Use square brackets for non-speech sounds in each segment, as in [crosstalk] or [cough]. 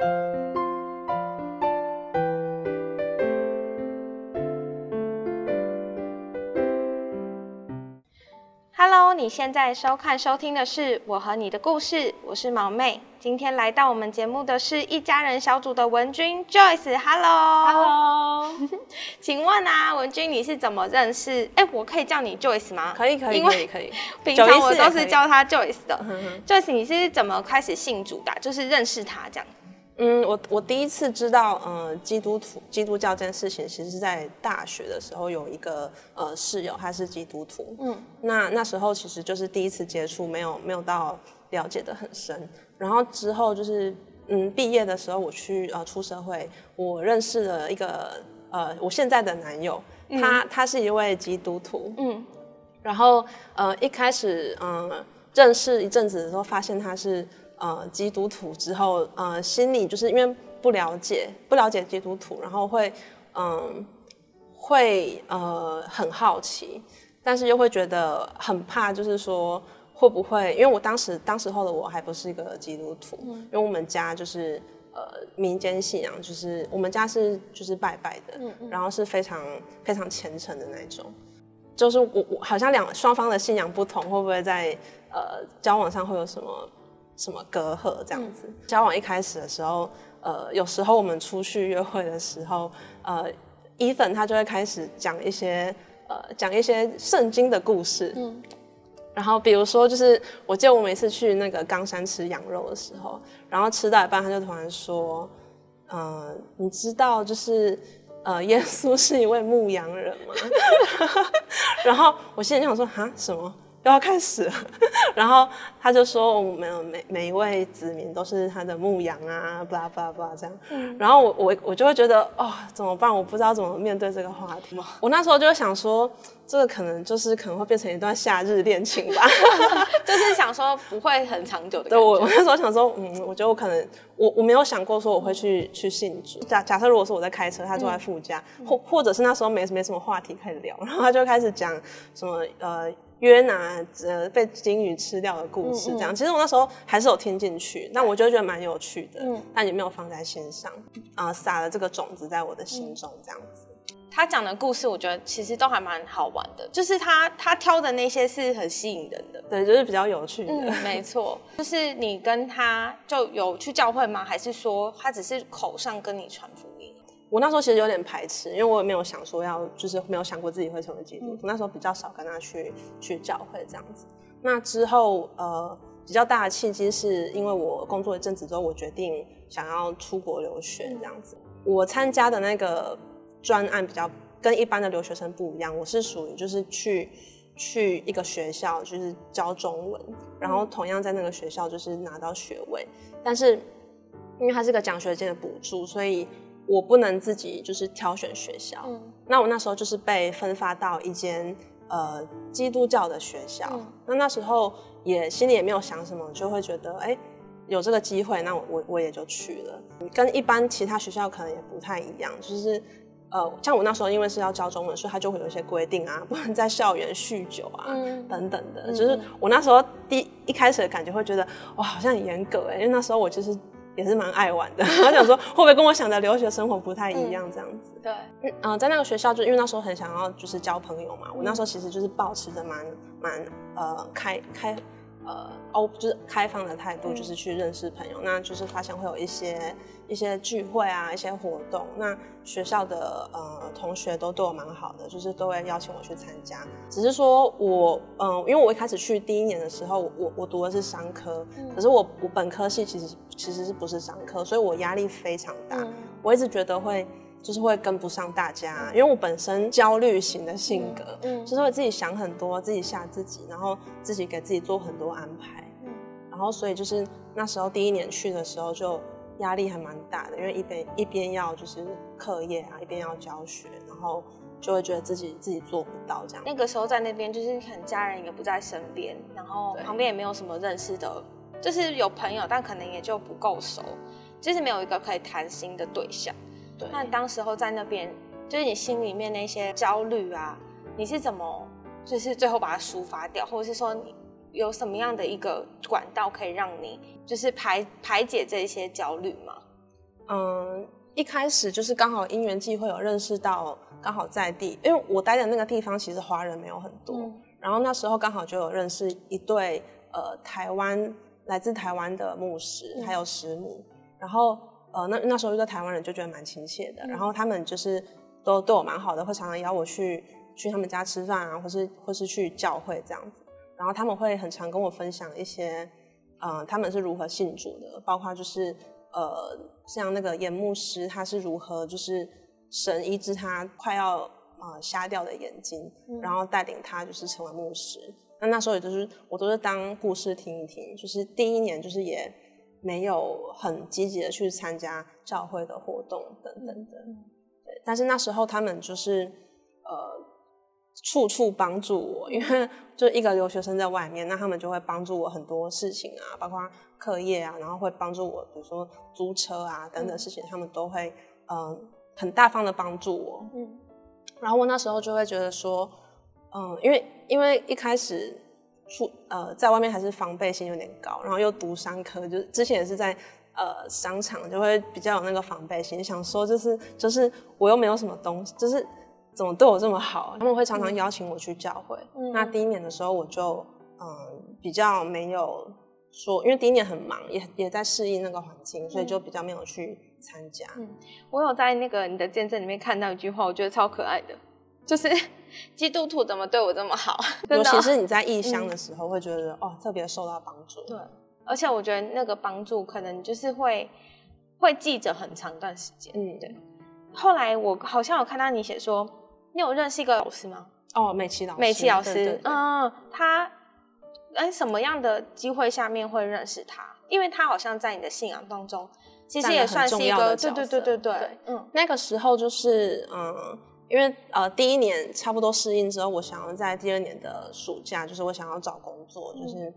Hello，你现在收看收听的是《我和你的故事》，我是毛妹。今天来到我们节目的是一家人小组的文君 Joyce。Hello，Hello，[laughs] 请问啊，文君你是怎么认识？哎，我可以叫你 Joyce 吗？可以，可以，可以，可以。[laughs] 平常我都是叫他 Joyce 的。Joyce，你是怎么开始信主的？就是认识他这样。嗯，我我第一次知道，呃，基督徒基督教这件事情，其实是在大学的时候，有一个呃室友，他是基督徒。嗯，那那时候其实就是第一次接触，没有没有到了解的很深。然后之后就是，嗯，毕业的时候我去呃出社会，我认识了一个呃我现在的男友，他他是一位基督徒。嗯，然后呃一开始嗯认识一阵子的时候，发现他是。呃，基督徒之后，呃，心里就是因为不了解，不了解基督徒，然后会，嗯，会呃很好奇，但是又会觉得很怕，就是说会不会？因为我当时当时候的我还不是一个基督徒，因为我们家就是呃民间信仰，就是我们家是就是拜拜的，然后是非常非常虔诚的那种，就是我我好像两双方的信仰不同，会不会在呃交往上会有什么？什么隔阂这样子？交往一开始的时候，呃，有时候我们出去约会的时候，呃，伊粉他就会开始讲一些，呃，讲一些圣经的故事。嗯。然后比如说，就是我记得我每次去那个冈山吃羊肉的时候，然后吃到一半，他就突然说：“呃，你知道，就是呃，[laughs] 耶稣是一位牧羊人吗？”然后我心里就想说：“哈，什么？”要开始了，[laughs] 然后他就说：“我们每每一位子民都是他的牧羊啊，巴拉巴拉巴拉这样。”然后我我我就会觉得哦，怎么办？我不知道怎么面对这个话题。我那时候就想说，这个可能就是可能会变成一段夏日恋情吧，[laughs] 就是想说不会很长久的。对我我那时候想说，嗯，我觉得我可能我我没有想过说我会去去信主。假假设如果说我在开车，他坐在副驾，或或者是那时候没没什么话题可以聊，然后他就开始讲什么呃。约拿呃被鲸鱼吃掉的故事，这样其实我那时候还是有听进去，那我就觉得蛮有趣的，嗯但也没有放在心上啊，撒了这个种子在我的心中这样子。他讲的故事，我觉得其实都还蛮好玩的，就是他他挑的那些是很吸引人的，对，就是比较有趣的。没错，就是你跟他就有去教会吗？还是说他只是口上跟你传福音？我那时候其实有点排斥，因为我也没有想说要，就是没有想过自己会成为基督徒。那时候比较少跟他去去教会这样子。那之后，呃，比较大的契机是因为我工作一阵子之后，我决定想要出国留学这样子。我参加的那个专案比较跟一般的留学生不一样，我是属于就是去去一个学校就是教中文，然后同样在那个学校就是拿到学位，但是因为它是个奖学金的补助，所以。我不能自己就是挑选学校，那我那时候就是被分发到一间呃基督教的学校，那那时候也心里也没有想什么，就会觉得哎有这个机会，那我我我也就去了。跟一般其他学校可能也不太一样，就是呃像我那时候因为是要教中文，所以他就会有一些规定啊，不能在校园酗酒啊等等的。就是我那时候第一开始的感觉会觉得哇好像很严格哎，因为那时候我就是。也是蛮爱玩的，[laughs] 我想说会不会跟我想的留学生活不太一样这样子？对，嗯，在那个学校，就因为那时候很想要就是交朋友嘛，我那时候其实就是保持着蛮蛮呃开开。呃，哦，就是开放的态度，就是去认识朋友。那就是发现会有一些一些聚会啊，一些活动。那学校的呃同学都对我蛮好的，就是都会邀请我去参加。只是说我，嗯，因为我一开始去第一年的时候，我我读的是商科，可是我我本科系其实其实是不是商科，所以我压力非常大。我一直觉得会。就是会跟不上大家，因为我本身焦虑型的性格，嗯，就是会自己想很多，自己吓自己，然后自己给自己做很多安排，嗯，然后所以就是那时候第一年去的时候就压力还蛮大的，因为一边一边要就是课业啊，一边要教学，然后就会觉得自己自己做不到这样。那个时候在那边就是可能家人也不在身边，然后旁边也没有什么认识的，就是有朋友，但可能也就不够熟，就是没有一个可以谈心的对象。那当时候在那边，就是你心里面那些焦虑啊，你是怎么，就是最后把它抒发掉，或者是说你有什么样的一个管道可以让你，就是排排解这些焦虑吗？嗯，一开始就是刚好因缘际会有认识到，刚好在地，因为我待的那个地方其实华人没有很多，然后那时候刚好就有认识一对呃台湾来自台湾的牧师还有师母，然后呃那那时候遇到台湾人就觉得蛮亲切的，然后他们就是都对我蛮好的，会常常邀我去去他们家吃饭啊，或是或是去教会这样子，然后他们会很常跟我分享一些。呃，他们是如何信主的？包括就是呃，像那个眼牧师，他是如何就是神医治他快要呃瞎掉的眼睛，然后带领他就是成为牧师。那那时候也就是我都是当故事听一听，就是第一年就是也没有很积极的去参加教会的活动等等的。对，但是那时候他们就是呃。处处帮助我，因为就一个留学生在外面，那他们就会帮助我很多事情啊，包括课业啊，然后会帮助我，比如说租车啊等等事情，他们都会嗯很大方的帮助我。嗯，然后我那时候就会觉得说，嗯，因为因为一开始出呃在外面还是防备心有点高，然后又读商科，就之前也是在呃商场，就会比较有那个防备心，想说就是就是我又没有什么东西，就是。怎么对我这么好？他们会常常邀请我去教会。嗯那第一年的时候，我就嗯比较没有说，因为第一年很忙，也也在适应那个环境，所以就比较没有去参加。嗯，我有在那个你的见证里面看到一句话，我觉得超可爱的，就是基督徒怎么对我这么好？[laughs] 尤其是你在异乡的时候，会觉得哦特别受到帮助。对，而且我觉得那个帮助可能就是会会记着很长一段时间。嗯，对。后来我好像有看到你写说。你有认识一个老师吗？哦，美琪老师。美琪老师，嗯，他哎，什么样的机会下面会认识他？因为他好像在你的信仰当中，其实也算是一个，对对对对对，嗯。那个时候就是，嗯，因为呃，第一年差不多适应之后，我想要在第二年的暑假，就是我想要找工作，就是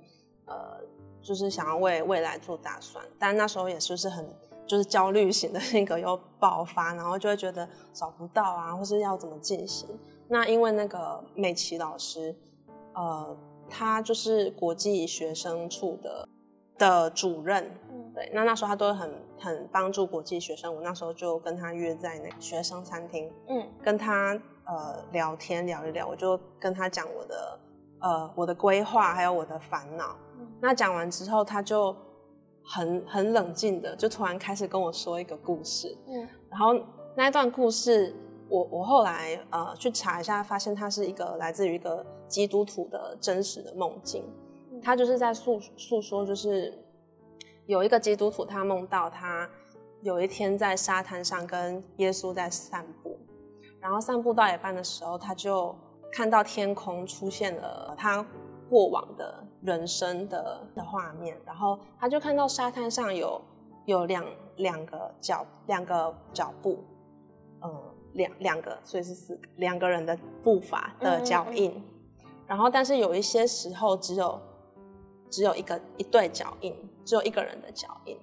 呃，就是想要为未来做打算。但那时候也就是很。就是焦虑型的性格又爆发，然后就会觉得找不到啊，或是要怎么进行？那因为那个美琪老师，呃，他就是国际学生处的的主任，对，那那时候他都很很帮助国际学生。我那时候就跟他约在那个学生餐厅，嗯，跟他呃聊天聊一聊，我就跟他讲我的呃我的规划还有我的烦恼。那讲完之后，他就。很很冷静的，就突然开始跟我说一个故事。嗯，然后那一段故事，我我后来呃去查一下，发现它是一个来自于一个基督徒的真实的梦境。他就是在诉诉说，就是有一个基督徒，他梦到他有一天在沙滩上跟耶稣在散步，然后散步到一半的时候，他就看到天空出现了他。过往的人生的的画面，然后他就看到沙滩上有有两两个脚两个脚步，嗯，两两个，所以是四个两个人的步伐的脚印，然后但是有一些时候只有只有一个一对脚印，只有一个人的脚印，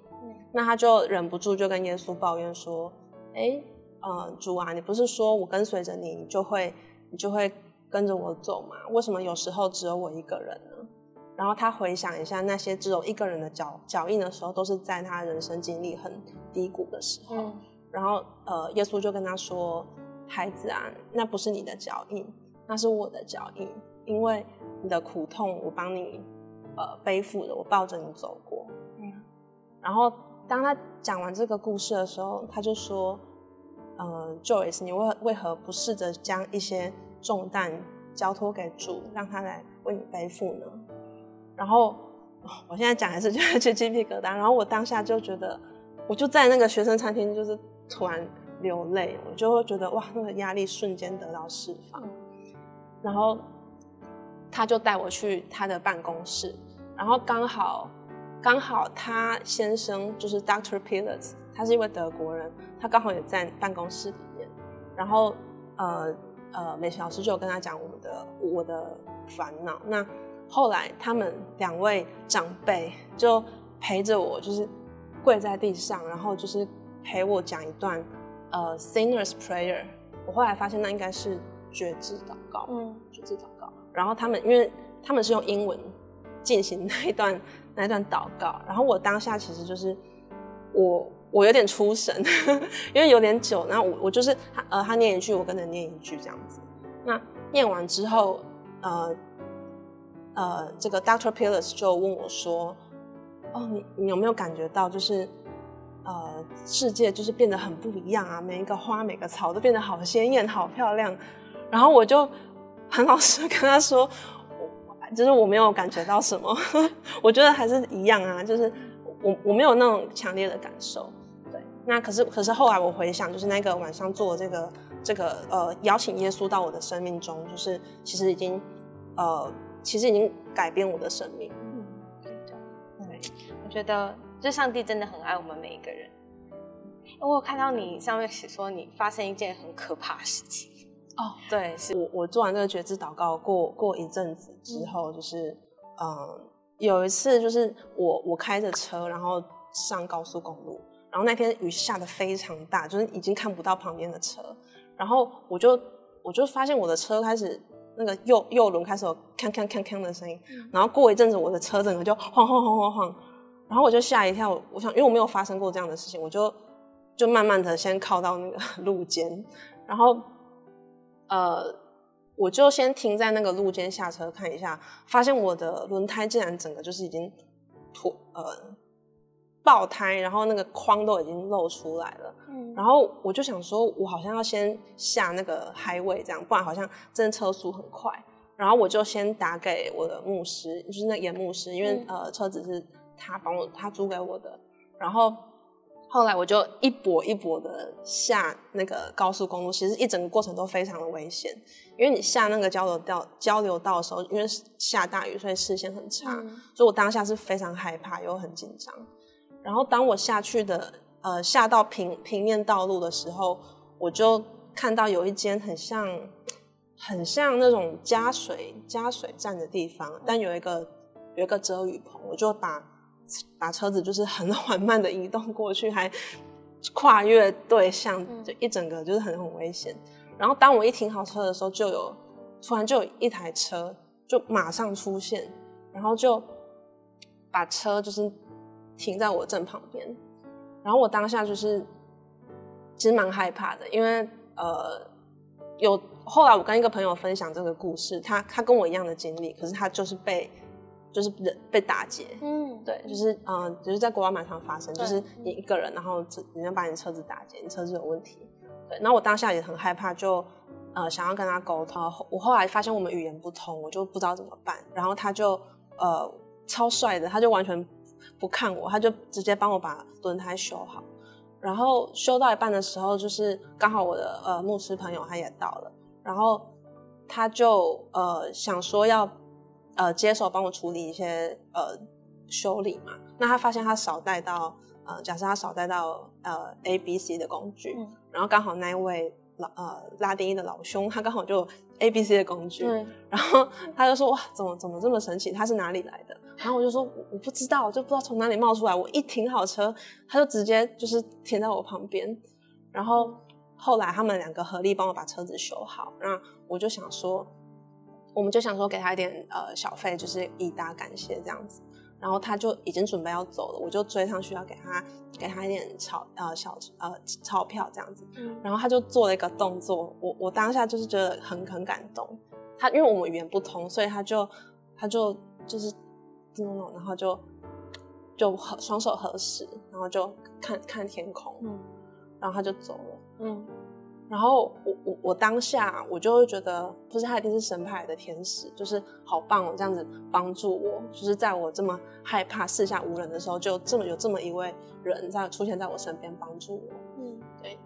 那他就忍不住就跟耶稣抱怨说：“哎，呃，主啊，你不是说我跟随着你，你就会你就会。”跟着我走吗？为什么有时候只有我一个人呢？然后他回想一下那些只有一个人的脚脚印的时候，都是在他人生经历很低谷的时候。然后呃，耶稣就跟他说：“孩子啊，那不是你的脚印，那是我的脚印，因为你的苦痛我帮你呃背负的，我抱着你走过。”嗯。然后当他讲完这个故事的时候，他就说：“嗯，Joyce，你为为何不试着将一些？”重担交托给主，让他来为你背负呢。然后我现在讲还是觉得起 [laughs] 鸡皮疙瘩。然后我当下就觉得，我就在那个学生餐厅，就是突然流泪，我就会觉得哇，那个压力瞬间得到释放。然后他就带我去他的办公室，然后刚好刚好他先生就是 Doctor Pilots，他是一位德国人，他刚好也在办公室里面。然后呃。呃，美琪老师就有跟他讲我们的我的烦恼。那后来他们两位长辈就陪着我，就是跪在地上，然后就是陪我讲一段呃 Sinner's Prayer。我后来发现那应该是觉知祷告，嗯，觉知祷告。然后他们因为他们是用英文进行那一段那一段祷告，然后我当下其实就是我我有点出神，[laughs] 因为有点久，然后我我就是他呃他念一句，我跟着念一句这样子。那念完之后，呃呃，这个 Doctor Pillis 就问我说：“哦，你你有没有感觉到就是呃世界就是变得很不一样啊？每一个花每个草都变得好鲜艳、好漂亮。”然后我就很老实跟他说：“就是我没有感觉到什么，[laughs] 我觉得还是一样啊，就是我我没有那种强烈的感受。”对，那可是可是后来我回想，就是那个晚上做这个。这个呃，邀请耶稣到我的生命中，就是其实已经呃，其实已经改变我的生命。嗯，对，我觉得就上帝真的很爱我们每一个人。我有看到你上面写说你发生一件很可怕的事情。哦，对，是。我我做完这个觉知祷告过过一阵子之后，就是嗯，有一次就是我我开着车，然后上高速公路，然后那天雨下的非常大，就是已经看不到旁边的车。然后我就我就发现我的车开始那个右右轮开始有锵锵锵锵的声音，然后过一阵子我的车整个就晃晃晃晃晃，然后我就吓一跳，我想因为我没有发生过这样的事情，我就就慢慢的先靠到那个路肩，然后呃我就先停在那个路肩下车看一下，发现我的轮胎竟然整个就是已经脱呃。爆胎，然后那个框都已经露出来了。嗯，然后我就想说，我好像要先下那个嗨位，这样不然好像真的车速很快。然后我就先打给我的牧师，就是那严牧师，因为呃车子是他帮我他租给我的。然后后来我就一跛一跛的下那个高速公路，其实一整个过程都非常的危险，因为你下那个交流道交流道的时候，因为下大雨，所以视线很差，所以我当下是非常害怕又很紧张。然后当我下去的，呃，下到平平面道路的时候，我就看到有一间很像，很像那种加水加水站的地方，但有一个有一个遮雨棚，我就把把车子就是很 [laughs] 缓慢的移动过去，还跨越对象，就一整个就是很很危险。然后当我一停好车的时候，就有突然就有一台车就马上出现，然后就把车就是。停在我正旁边，然后我当下就是其实蛮害怕的，因为呃有后来我跟一个朋友分享这个故事，他他跟我一样的经历，可是他就是被就是人被打劫，嗯，对，就是嗯就是在国外蛮常发生，就是你一个人，然后人家把你车子打劫，你车子有问题，对，然后我当下也很害怕，就呃想要跟他沟通，我后来发现我们语言不通，我就不知道怎么办，然后他就呃超帅的，他就完全。不看我，他就直接帮我把轮胎修好。然后修到一半的时候，就是刚好我的呃牧师朋友他也到了，然后他就呃想说要呃接手帮我处理一些呃修理嘛。那他发现他少带到呃，假设他少带到呃 A、B、C 的工具，然后刚好那一位老呃拉丁裔的老兄他刚好就 A、B、C 的工具，然后他就说哇，怎么怎么这么神奇？他是哪里来的？然后我就说我不知道，我就不知道从哪里冒出来。我一停好车，他就直接就是停在我旁边。然后后来他们两个合力帮我把车子修好。那我就想说，我们就想说给他一点呃小费，就是以答感谢这样子。然后他就已经准备要走了，我就追上去要给他给他一点钞呃小呃钞票这样子。然后他就做了一个动作，我我当下就是觉得很很感动。他因为我们语言不通，所以他就他就就是。然后就就合双手合十，然后就看看天空，嗯，然后他就走了，嗯，然后我我我当下我就会觉得，不是他一定是神派来的天使，就是好棒哦，这样子帮助我，就是在我这么害怕四下无人的时候，就这么有这么一位人在出现在我身边帮助我，嗯，对，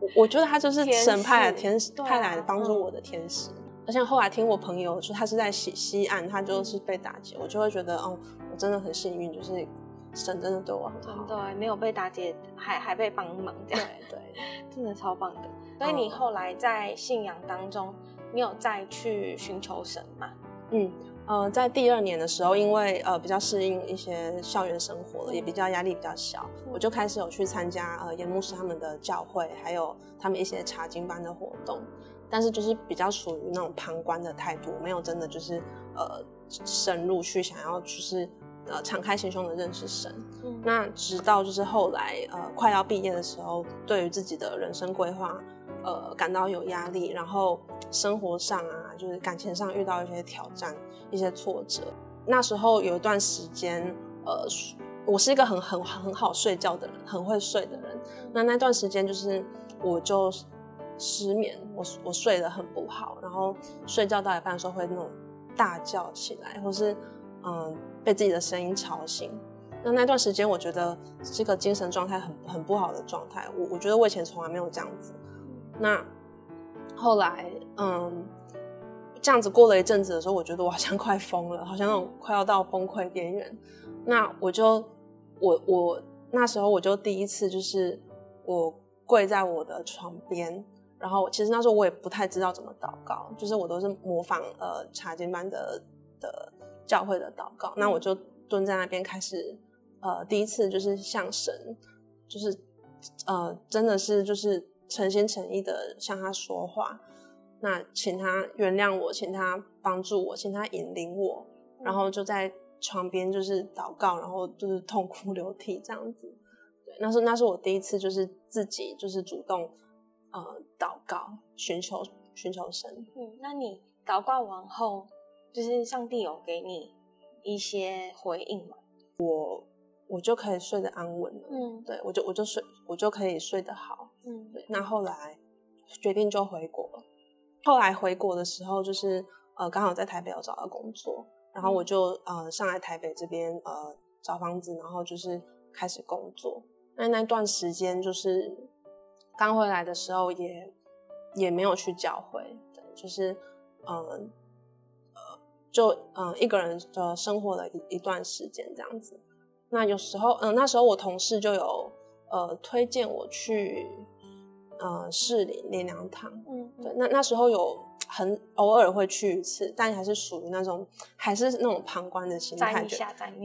我我觉得他就是神派的天使派来帮助我的天使。而且后来听我朋友说，他是在西西岸，他就是被打劫，我就会觉得，哦，我真的很幸运，就是神真的对我很好，真的没有被打劫，还还被帮忙，这样对，[laughs] 真的超棒的。所以你后来在信仰当中，你有再去寻求神吗？嗯，呃，在第二年的时候，因为呃比较适应一些校园生活了，也比较压力比较小，我就开始有去参加呃严牧师他们的教会，还有他们一些查经班的活动。但是就是比较属于那种旁观的态度，没有真的就是呃深入去想要就是呃敞开心胸的认识神。那直到就是后来呃快要毕业的时候，对于自己的人生规划呃感到有压力，然后生活上啊就是感情上遇到一些挑战、一些挫折。那时候有一段时间呃我是一个很很很好睡觉的人，很会睡的人。那那段时间就是我就失眠，我我睡得很不好，然后睡觉到一半的时候会那种大叫起来，或是嗯。被自己的声音吵醒，那那段时间我觉得这个精神状态很很不好的状态。我我觉得我以前从来没有这样子。那后来，嗯，这样子过了一阵子的时候，我觉得我好像快疯了，好像那种快要到崩溃边缘。那我就我我那时候我就第一次就是我跪在我的床边，然后其实那时候我也不太知道怎么祷告，就是我都是模仿呃查经班的的。教会的祷告，那我就蹲在那边开始，呃，第一次就是向神，就是呃，真的是就是诚心诚意的向他说话，那请他原谅我，请他帮助我，请他引领我，然后就在床边就是祷告，然后就是痛哭流涕这样子。对，那是那是我第一次就是自己就是主动呃祷告，寻求寻求神。嗯，那你祷告完后？就是上帝有给你一些回应嘛，我我就可以睡得安稳了。嗯，对我就我就睡我就可以睡得好。嗯，对。那后来决定就回国了。后来回国的时候，就是呃刚好在台北有找到工作，然后我就呃上来台北这边呃找房子，然后就是开始工作。那那段时间就是刚回来的时候，也也没有去教会，对，就是嗯。就嗯一个人的生活了一一段时间这样子，那有时候嗯那时候我同事就有呃推荐我去呃市里练两堂，嗯对，那那时候有很偶尔会去一次，但还是属于那种还是那种旁观的心态，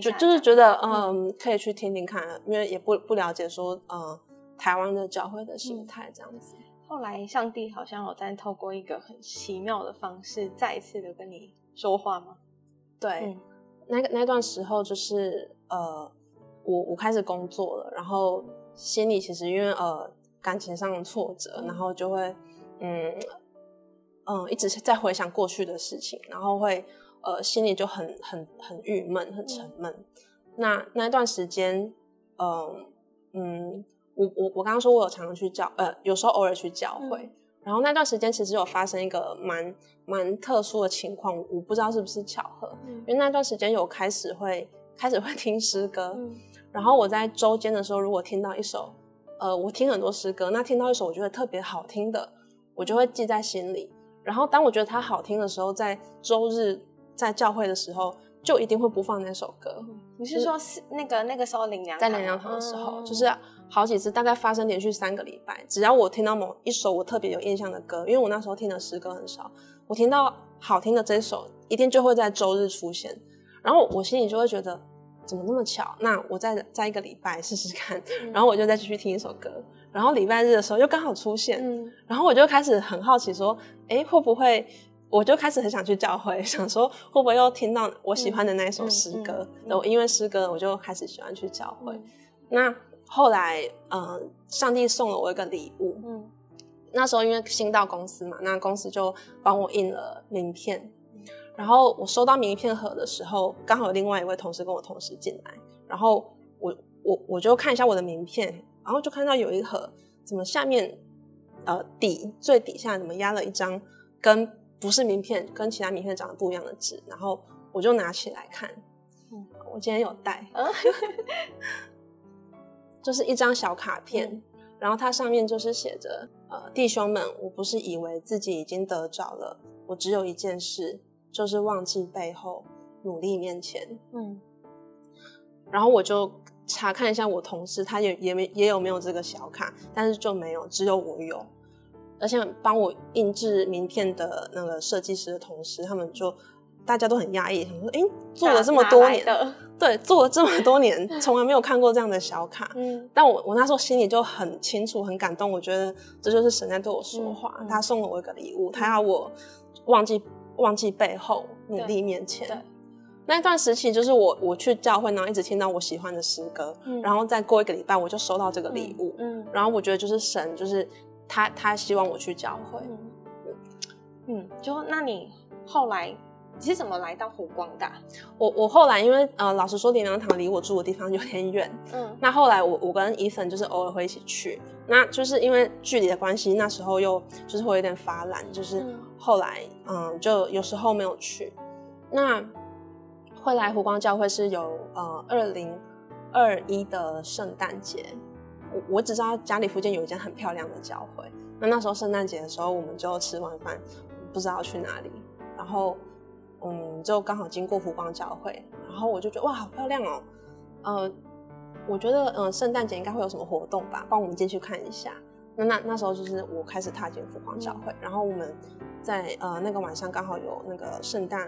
就就是觉得嗯可以去听听看，因为也不不了解说嗯台湾的教会的心态这样子。后来上帝好像有在透过一个很奇妙的方式，再一次的跟你。说话吗？对，那个那段时候就是呃，我我开始工作了，然后心里其实因为呃感情上的挫折，然后就会嗯嗯一直在回想过去的事情，然后会呃心里就很很很郁闷，很沉闷。那那段时间，嗯嗯，我我我刚刚说我有常常去教，呃，有时候偶尔去教会。然后那段时间其实有发生一个蛮蛮特殊的情况，我不知道是不是巧合，因为那段时间有开始会开始会听诗歌，然后我在周间的时候，如果听到一首，呃，我听很多诗歌，那听到一首我觉得特别好听的，我就会记在心里。然后当我觉得它好听的时候，在周日在教会的时候，就一定会播放那首歌。你是说是那个那个时候领粮在领粮堂的时候，就是。好几次，大概发生连续三个礼拜，只要我听到某一首我特别有印象的歌，因为我那时候听的诗歌很少，我听到好听的这首，一定就会在周日出现，然后我心里就会觉得怎么那么巧？那我再再一个礼拜试试看，然后我就再继续听一首歌，然后礼拜日的时候又刚好出现，然后我就开始很好奇说，哎，会不会？我就开始很想去教会，[laughs] 想说会不会又听到我喜欢的那一首诗歌？因为诗歌，我就开始喜欢去教会。那。后来，嗯，上帝送了我一个礼物。嗯，那时候因为新到公司嘛，那公司就帮我印了名片。然后我收到名片盒的时候，刚好有另外一位同事跟我同时进来，然后我我我就看一下我的名片，然后就看到有一盒，怎么下面呃底最底下怎么压了一张跟不是名片，跟其他名片长得不一样的纸，然后我就拿起来看。嗯，我今天有带。[laughs] 就是一张小卡片，然后它上面就是写着：“呃，弟兄们，我不是以为自己已经得着了，我只有一件事，就是忘记背后，努力面前。”嗯，然后我就查看一下我同事，他也也没也有没有这个小卡，但是就没有，只有我有。而且帮我印制名片的那个设计师的同事，他们就大家都很压抑，想说：“哎，做了这么多年。”对，做了这么多年，从来没有看过这样的小卡。嗯，但我我那时候心里就很清楚、很感动。我觉得这就是神在对我说话，他送了我一个礼物，他要我忘记忘记背后，努力面前。对，那段时期就是我我去教会，然后一直听到我喜欢的诗歌，然后再过一个礼拜我就收到这个礼物，嗯，然后我觉得就是神，就是他他希望我去教会，嗯，就那你后来你是怎么来到湖光的？我我后来因为呃，老实说莲良堂离我住的地方有点远，嗯，[laughs] 那后来我我跟伊粉就是偶尔会一起去，那就是因为距离的关系，那时候又就是会有点发懒，就是后来嗯，就有时候没有去，那。会来湖光教会是有呃二零二一的圣诞节，我我只知道家里附近有一间很漂亮的教会。那那时候圣诞节的时候，我们就吃完饭，不知道去哪里，然后嗯就刚好经过湖光教会，然后我就觉得哇好漂亮哦，呃我觉得嗯圣诞节应该会有什么活动吧，帮我们进去看一下。那那那时候就是我开始踏进湖光教会，然后我们在呃那个晚上刚好有那个圣诞。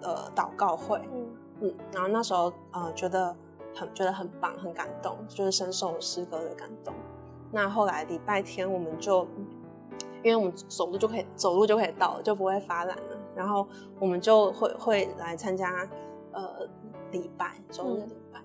呃，祷告会，嗯嗯，然后那时候呃，觉得很觉得很棒，很感动，就是深受诗歌的感动。那后来礼拜天我们就，因为我们走路就可以走路就可以到了，就不会发懒了。然后我们就会会来参加呃礼拜周日礼拜。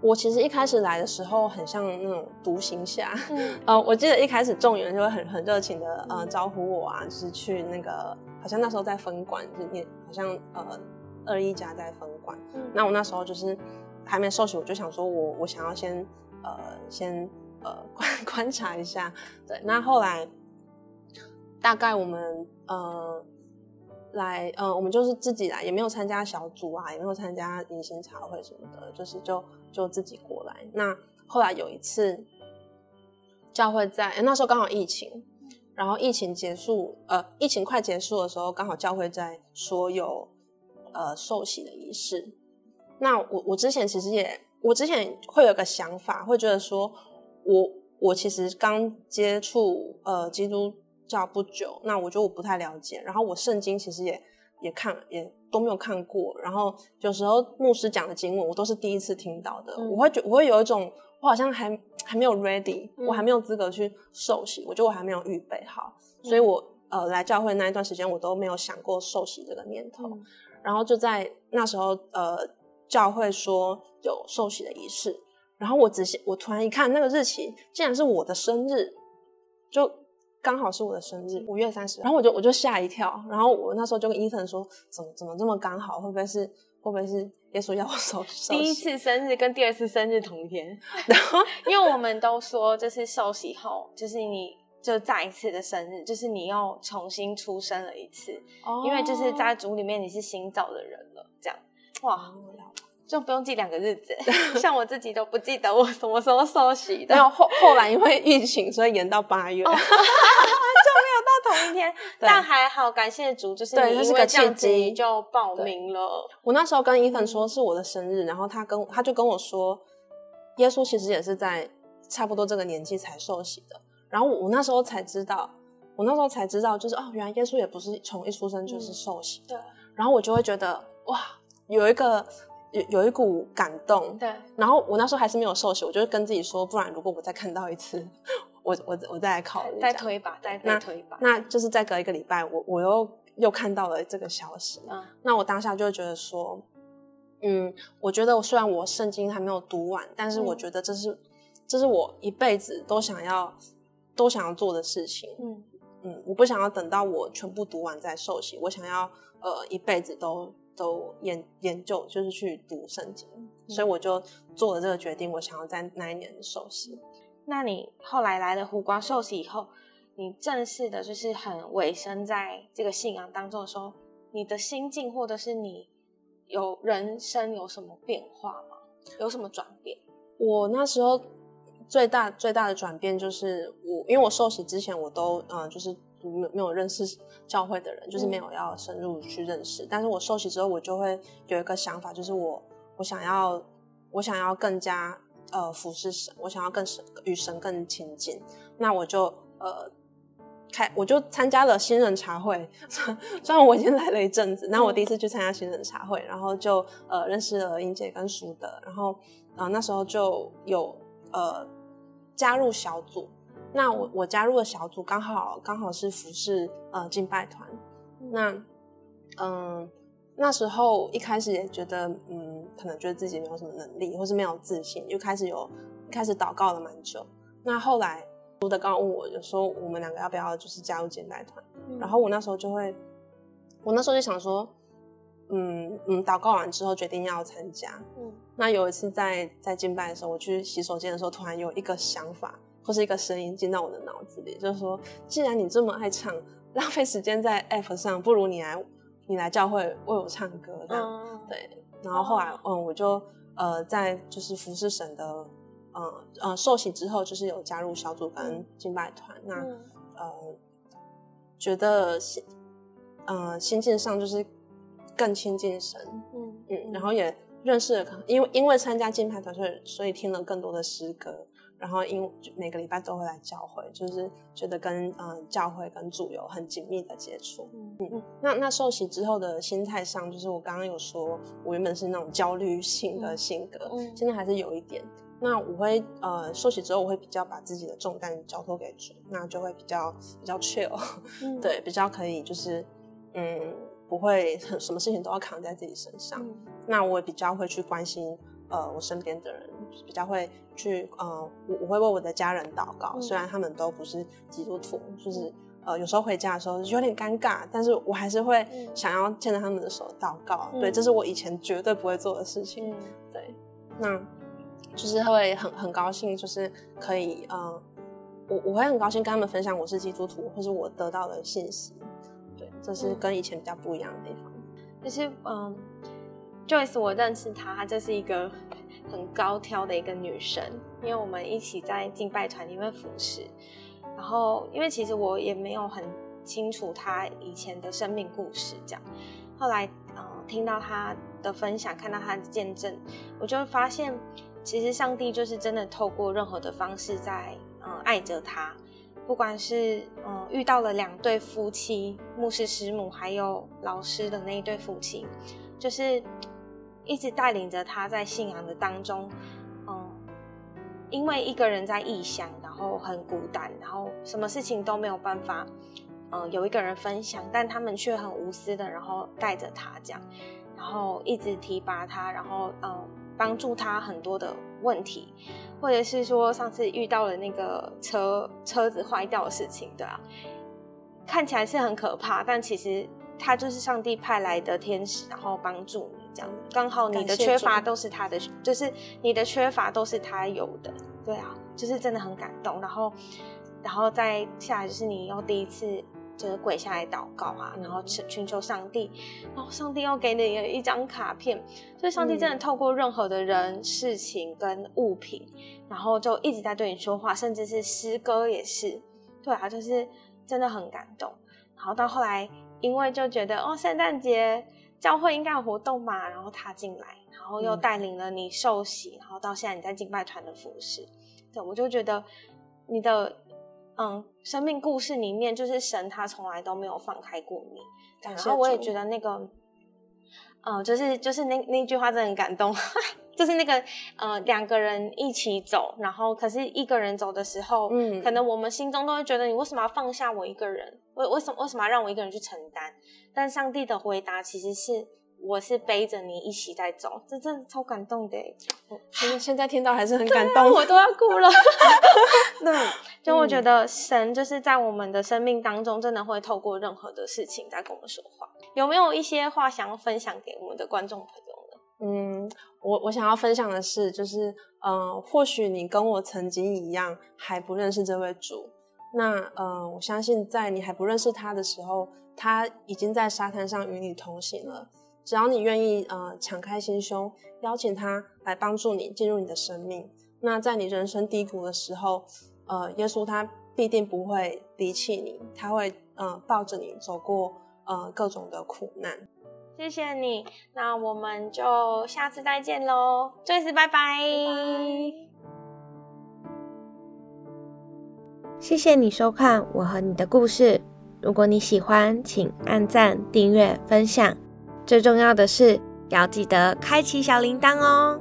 我其实一开始来的时候很像那种独行侠，[laughs] 呃，我记得一开始众人就会很很热情的呃招呼我啊，就是去那个。好像那时候在分馆，就念好像呃二一家在分馆。那我那时候就是还没受洗，我就想说我我想要先呃先呃观观察一下。对，那后来大概我们呃来呃我们就是自己来，也没有参加小组啊，也没有参加迎新茶会什么的，就是就就自己过来。那后来有一次教会在那时候刚好疫情。然后疫情结束，呃，疫情快结束的时候，刚好教会在说有呃受洗的仪式。那我我之前其实也，我之前会有个想法，会觉得说，我我其实刚接触呃基督教不久，那我觉得我不太了解。然后我圣经其实也也看也都没有看过，然后有时候牧师讲的经文我都是第一次听到的，我会觉我会有一种。我好像还还没有 ready，我还没有资格去受洗，我觉得我还没有预备好，所以我呃来教会那一段时间，我都没有想过受洗这个念头。然后就在那时候，呃，教会说有受洗的仪式，然后我仔细，我突然一看那个日期，竟然是我的生日，就刚好是我的生日，五月三十。然后我就我就吓一跳，然后我那时候就跟伊藤说，怎么怎么这么刚好？会不会是会不会是？耶稣要我受第一次生日跟第二次生日同一天，[laughs] 然后 [laughs] 因为我们都说，就是受洗后，就是你就再一次的生日，就是你又重新出生了一次，哦因为就是在主里面你是新造的人了，这样哇，就不用记两个日子，[laughs] 像我自己都不记得我什么时候受洗的，然后后后来因为疫情，所以延到八月。[laughs] 就没有到同一天，但还好，感谢主，就是你因为契机就报名了。我那时候跟伊粉说是我的生日，然后他跟他就跟我说，耶稣其实也是在差不多这个年纪才受洗的。然后我我那时候才知道，我那时候才知道，就是哦，原来耶稣也不是从一出生就是受洗。对。然后我就会觉得哇，有一个有有一股感动。对。然后我那时候还是没有受洗，我就跟自己说，不然如果我再看到一次。[laughs] 我我我再来考虑，再推吧，再再推一把。那就是再隔一个礼拜，我我又又看到了这个消息。嗯，那我当下就觉得说，嗯，我觉得虽然我圣经还没有读完，但是我觉得这是这是我一辈子都想要都想要做的事情。嗯嗯，我不想要等到我全部读完再受洗，我想要呃一辈子都都研研究，就是去读圣经。所以我就做了这个决定，我想要在那一年受洗。那你后来来了湖光受洗以后，你正式的就是很委身在这个信仰当中的时候，你的心境或者是你有人生有什么变化吗？有什么转变？我那时候最大最大的转变就是我，因为我受洗之前我都嗯就是没没有认识教会的人，就是没有要深入去认识。但是我受洗之后，我就会有一个想法，就是我我想要我想要更加。呃，服侍神，我想要更神与神更亲近，那我就呃开，我就参加了新人茶会。[laughs] 虽然我已经来了一阵子，那我第一次去参加新人茶会，然后就呃认识了英姐跟舒德，然后呃那时候就有呃加入小组。那我我加入的小组刚好刚好是服饰呃敬拜团。那嗯，那时候一开始也觉得，嗯，可能觉得自己没有什么能力，或是没有自信，就开始有开始祷告了蛮久。那后来朱德刚问我，有说我们两个要不要就是加入敬拜团，然后我那时候就会，我那时候就想说。嗯嗯，祷告完之后决定要参加。嗯，那有一次在在敬拜的时候，我去洗手间的时候，突然有一个想法或是一个声音进到我的脑子里，就是说，既然你这么爱唱，浪费时间在 App 上，不如你来你来教会为我唱歌。这样对。然后后来，嗯，我就呃在就是服侍神的，嗯呃受洗之后，就是有加入小组跟敬拜团。那呃觉得心呃心境上就是。更亲近神，嗯嗯，然后也认识了，因为因为参加敬拜团，所以所以听了更多的诗歌，然后因每个礼拜都会来教会，就是觉得跟嗯教会跟主有很紧密的接触，嗯嗯。那那受洗之后的心态上，就是我刚刚有说，我原本是那种焦虑性的性格，现在还是有一点。那我会呃受洗之后，我会比较把自己的重担交托给主，那就会比较比较 chill，[laughs] 对，比较可以就是嗯。不会很什么事情都要扛在自己身上，那我比较会去关心呃我身边的人，比较会去呃我我会为我的家人祷告，虽然他们都不是基督徒，就是呃有时候回家的时候有点尴尬，但是我还是会想要牵着他们的手祷告，对，这是我以前绝对不会做的事情，对，那就是会很很高兴，就是可以呃我我会很高兴跟他们分享我是基督徒，或是我得到的信息。对这是跟以前比较不一样的地方，就是嗯，Joyce，我认识她，她就是一个很高挑的一个女生，因为我们一起在敬拜团里面服侍，然后因为其实我也没有很清楚她以前的生命故事，这样，后来嗯听到她的分享，看到她的见证，我就会发现，其实上帝就是真的透过任何的方式在嗯爱着她。不管是嗯遇到了两对夫妻，牧师师母，还有老师的那一对夫妻，就是一直带领着他在信仰的当中，嗯，因为一个人在异乡，然后很孤单，然后什么事情都没有办法，嗯，有一个人分享，但他们却很无私的，然后带着他这样，然后一直提拔他，然后嗯帮助他很多的问题。或者是说上次遇到了那个车车子坏掉的事情，对啊，看起来是很可怕，但其实他就是上帝派来的天使，然后帮助你这样，刚好你的缺乏都是他的，就是你的缺乏都是他有的，对啊，就是真的很感动。然后，然后再下来就是你又第一次。就是跪下来祷告啊，然后请寻求上帝，然后上帝又给你一张卡片，所以上帝真的透过任何的人、事情跟物品，然后就一直在对你说话，甚至是诗歌也是，对啊，就是真的很感动。然后到后来，因为就觉得哦，圣诞节教会应该有活动嘛，然后他进来，然后又带领了你受洗，然后到现在你在敬拜团的服饰，对我就觉得你的。嗯，生命故事里面就是神，他从来都没有放开过你。然后我也觉得那个，嗯，就是就是那那句话真的很感动，就是那个呃两个人一起走，然后可是一个人走的时候，嗯，可能我们心中都会觉得你为什么要放下我一个人？为为什么为什么要让我一个人去承担？但上帝的回答其实是。我是背着你一起在走，这真的超感动的。现现在听到还是很感动，[laughs] 我都要哭了。[laughs] 那就我觉得神就是在我们的生命当中，真的会透过任何的事情在跟我们说话。有没有一些话想要分享给我们的观众朋友呢？嗯，我我想要分享的是，就是嗯，或许你跟我曾经一样还不认识这位主，那嗯，我相信在你还不认识他的时候，他已经在沙滩上与你同行了。只要你愿意，呃，敞开心胸，邀请他来帮助你进入你的生命。那在你人生低谷的时候，呃，耶稣他必定不会离弃你，他会，呃，抱着你走过，呃，各种的苦难。谢谢你，那我们就下次再见喽，这次拜拜。谢谢你收看《我和你的故事》，如果你喜欢，请按赞、订阅、分享。最重要的是要记得开启小铃铛哦。